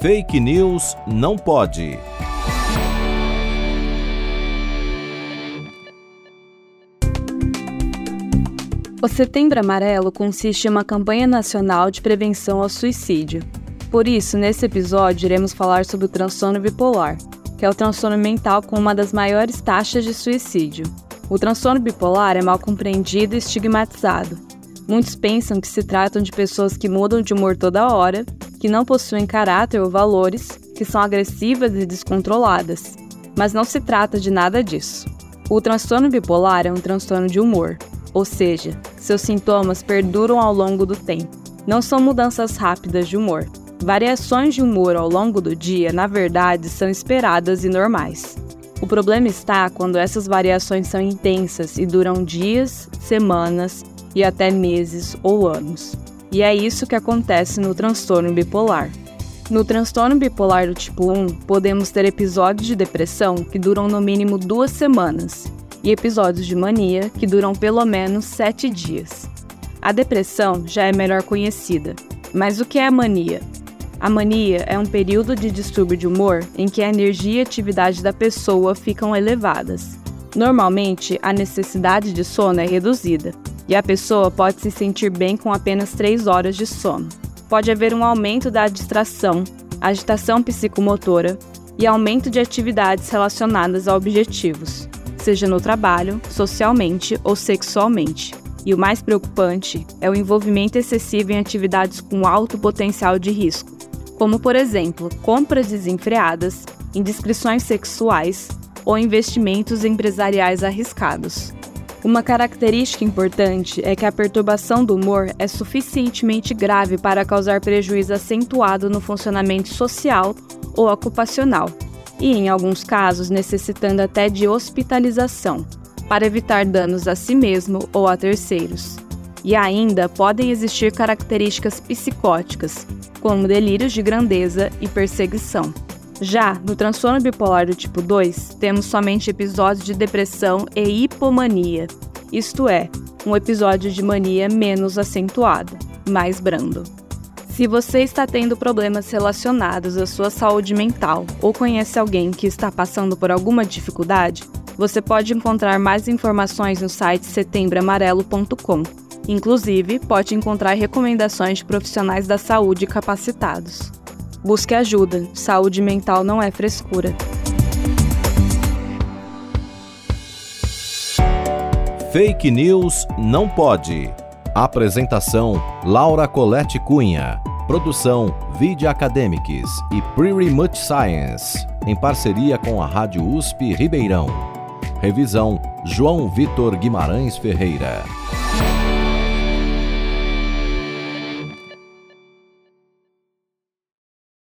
Fake News não pode. O Setembro Amarelo consiste em uma campanha nacional de prevenção ao suicídio. Por isso, nesse episódio, iremos falar sobre o transtorno bipolar, que é o transtorno mental com uma das maiores taxas de suicídio. O transtorno bipolar é mal compreendido e estigmatizado. Muitos pensam que se tratam de pessoas que mudam de humor toda hora, que não possuem caráter ou valores, que são agressivas e descontroladas. Mas não se trata de nada disso. O transtorno bipolar é um transtorno de humor, ou seja, seus sintomas perduram ao longo do tempo. Não são mudanças rápidas de humor. Variações de humor ao longo do dia, na verdade, são esperadas e normais. O problema está quando essas variações são intensas e duram dias, semanas e até meses ou anos. E é isso que acontece no transtorno bipolar. No transtorno bipolar do tipo 1, podemos ter episódios de depressão que duram no mínimo duas semanas e episódios de mania que duram pelo menos sete dias. A depressão já é melhor conhecida, mas o que é a mania? A mania é um período de distúrbio de humor em que a energia e atividade da pessoa ficam elevadas. Normalmente, a necessidade de sono é reduzida e a pessoa pode se sentir bem com apenas 3 horas de sono. Pode haver um aumento da distração, agitação psicomotora e aumento de atividades relacionadas a objetivos seja no trabalho, socialmente ou sexualmente. E o mais preocupante é o envolvimento excessivo em atividades com alto potencial de risco, como, por exemplo, compras desenfreadas, indiscrições sexuais ou investimentos empresariais arriscados. Uma característica importante é que a perturbação do humor é suficientemente grave para causar prejuízo acentuado no funcionamento social ou ocupacional, e, em alguns casos, necessitando até de hospitalização, para evitar danos a si mesmo ou a terceiros. E ainda podem existir características psicóticas, como delírios de grandeza e perseguição. Já no transtorno bipolar do tipo 2, temos somente episódios de depressão e hipomania, isto é, um episódio de mania menos acentuado, mais brando. Se você está tendo problemas relacionados à sua saúde mental ou conhece alguém que está passando por alguma dificuldade, você pode encontrar mais informações no site setembroamarelo.com. Inclusive, pode encontrar recomendações de profissionais da saúde capacitados. Busque ajuda, saúde mental não é frescura. Fake News não pode. Apresentação: Laura Colette Cunha. Produção Video Academics e Pretty Much Science, em parceria com a Rádio USP Ribeirão. Revisão João Vitor Guimarães Ferreira.